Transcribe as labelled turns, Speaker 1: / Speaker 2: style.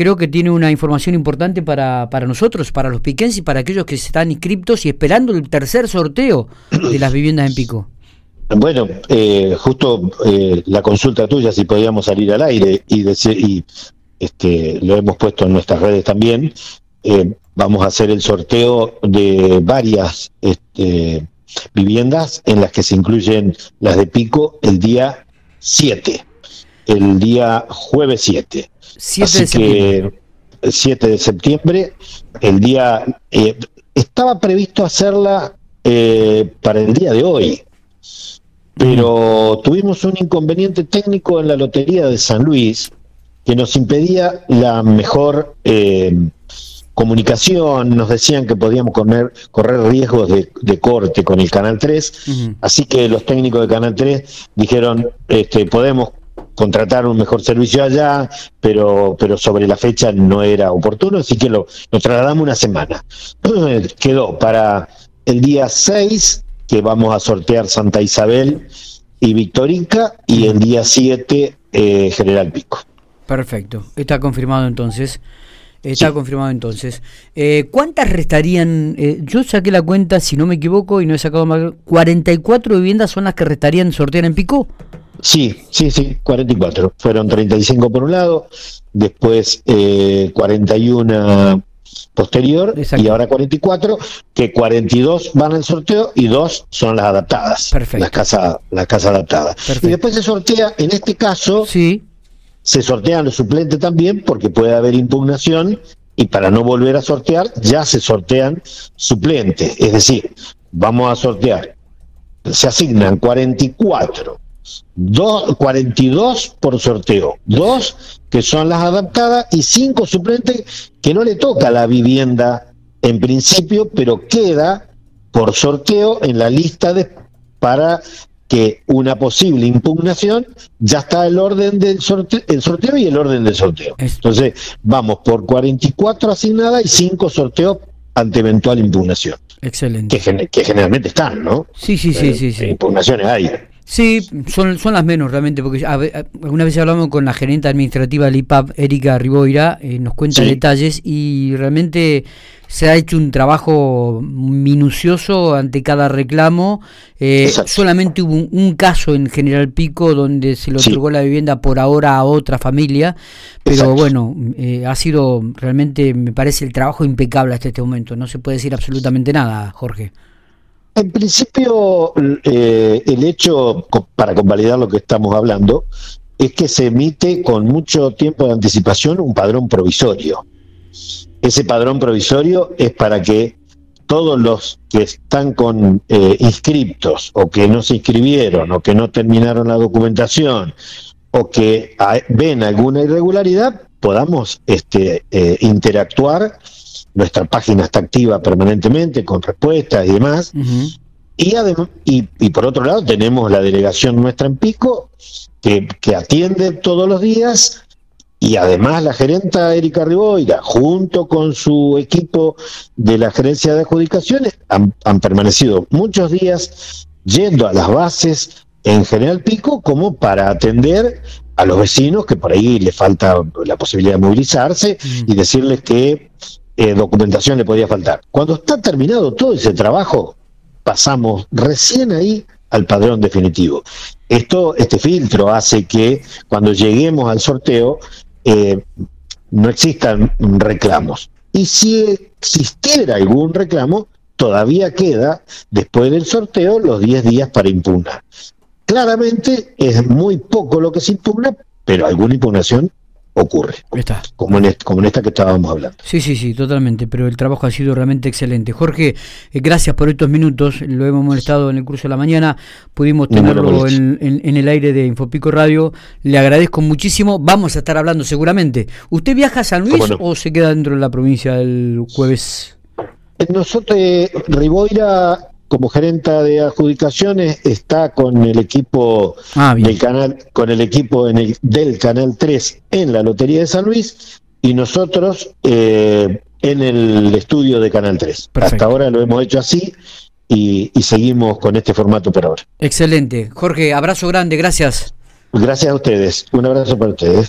Speaker 1: creo que tiene una información importante para, para nosotros, para los piquenses y para aquellos que están inscriptos y esperando el tercer sorteo de las viviendas en Pico.
Speaker 2: Bueno, eh, justo eh, la consulta tuya, si podíamos salir al aire y, decir, y este, lo hemos puesto en nuestras redes también, eh, vamos a hacer el sorteo de varias este, viviendas en las que se incluyen las de Pico el día 7, el día jueves 7.
Speaker 1: 7
Speaker 2: Así
Speaker 1: de septiembre.
Speaker 2: que 7 de septiembre, el día... eh, estaba previsto hacerla eh, para el día de hoy, pero tuvimos un inconveniente técnico en la Lotería de San Luis que nos impedía la mejor eh, comunicación, nos decían que podíamos correr, correr riesgos de, de corte con el Canal 3,
Speaker 1: Ujú.
Speaker 2: así que los técnicos de Canal 3 dijeron, este, podemos contratar un mejor servicio allá, pero, pero sobre la fecha no era oportuno, así que lo, lo trasladamos una semana. Quedó para el día 6, que vamos a sortear Santa Isabel y Victorica, y el día 7, eh, General Pico.
Speaker 1: Perfecto, está confirmado entonces. Está
Speaker 2: Sí.
Speaker 1: confirmado entonces. Eh, ¿Cuántas restarían? eh, yo saqué la cuenta, si no me equivoco, y no he sacado mal. ¿44 viviendas son las que restarían sortear en Pico?
Speaker 2: Sí, sí, sí, 44. Fueron 35 por un lado, después eh, 41 posterior
Speaker 1: Exacto.
Speaker 2: y ahora 44, que 42 van al sorteo y dos son las adaptadas.
Speaker 1: Perfecto.
Speaker 2: Las casas las casas adaptadas.
Speaker 1: Perfecto.
Speaker 2: Y después se sortea, en este caso,
Speaker 1: Sí.
Speaker 2: se sortean los suplentes también porque puede haber impugnación y para no volver a sortear ya se sortean suplentes. Es decir, vamos a sortear, se asignan 44, dos, 42 por sorteo, dos que son las adaptadas y cinco suplentes que no le toca la vivienda en principio, pero queda por sorteo en la lista de para que una posible impugnación ya está el orden del sorteo, el sorteo y el orden del sorteo.
Speaker 1: Es-
Speaker 2: Entonces, vamos por 44 asignadas y 5 sorteos ante eventual impugnación,
Speaker 1: Excelente.
Speaker 2: que generalmente están, ¿no?
Speaker 1: Sí, sí, sí,
Speaker 2: Eh,
Speaker 1: sí, sí.
Speaker 2: Impugnaciones hay.
Speaker 1: Sí, son, son las menos realmente, porque alguna vez hablamos con la gerente administrativa del IPAP, Erika Riboira, eh, nos cuenta
Speaker 2: Sí.
Speaker 1: detalles y realmente se ha hecho un trabajo minucioso ante cada reclamo. Eh, solamente hubo un, un caso en General Pico donde se le
Speaker 2: Sí.
Speaker 1: otorgó la vivienda por ahora a otra familia, pero
Speaker 2: Exacto.
Speaker 1: bueno, eh, ha sido realmente, me parece, el trabajo impecable hasta este momento. No se puede decir absolutamente nada, Jorge.
Speaker 2: En principio, eh, el hecho, para convalidar lo que estamos hablando, es que se emite con mucho tiempo de anticipación un padrón provisorio. Ese padrón provisorio es para que todos los que están con eh, inscriptos o que no se inscribieron o que no terminaron la documentación o que ah, ven alguna irregularidad, podamos este, eh, interactuar. Nuestra página está activa permanentemente con respuestas y demás. Y, adem- y, y por otro lado tenemos la delegación nuestra en Pico, que, que atiende todos los días, y además la gerenta Erika Riboira, junto con su equipo de la gerencia de adjudicaciones, han, han permanecido muchos días yendo a las bases en General Pico como para atender a los vecinos que por ahí le falta la posibilidad de movilizarse
Speaker 1: Mm.
Speaker 2: y decirles que eh, documentación le podía faltar. Cuando está terminado todo ese trabajo, pasamos recién ahí al padrón definitivo. Esto, este filtro hace que cuando lleguemos al sorteo eh, no existan reclamos. Y si existiera algún reclamo, todavía queda, después del sorteo, los 10 días para impugnar. Claramente es muy poco lo que se impugna, pero alguna impugnación ocurre,
Speaker 1: Está.
Speaker 2: como en, est- como en esta que estábamos hablando.
Speaker 1: Sí, sí, sí, totalmente, pero el trabajo ha sido realmente excelente. Jorge, eh, gracias por estos minutos, lo hemos molestado en el curso de la mañana, pudimos tenerlo en, en- en el aire de Infopico Radio, le agradezco muchísimo, vamos a estar hablando seguramente. ¿Usted viaja a San Luis
Speaker 2: ¿Cómo no?
Speaker 1: o se queda dentro de la provincia el jueves?
Speaker 2: Nosotros, eh, Riboira, como gerenta de adjudicaciones, está con el equipo
Speaker 1: Ah,
Speaker 2: del canal, con el equipo en el- del canal 3 en la Lotería de San Luis y nosotros eh, en el estudio de Canal 3.
Speaker 1: Perfecto.
Speaker 2: Hasta ahora lo hemos hecho así y, y seguimos con este formato por ahora.
Speaker 1: Excelente. Jorge, abrazo grande, gracias.
Speaker 2: Gracias a ustedes. Un abrazo para ustedes.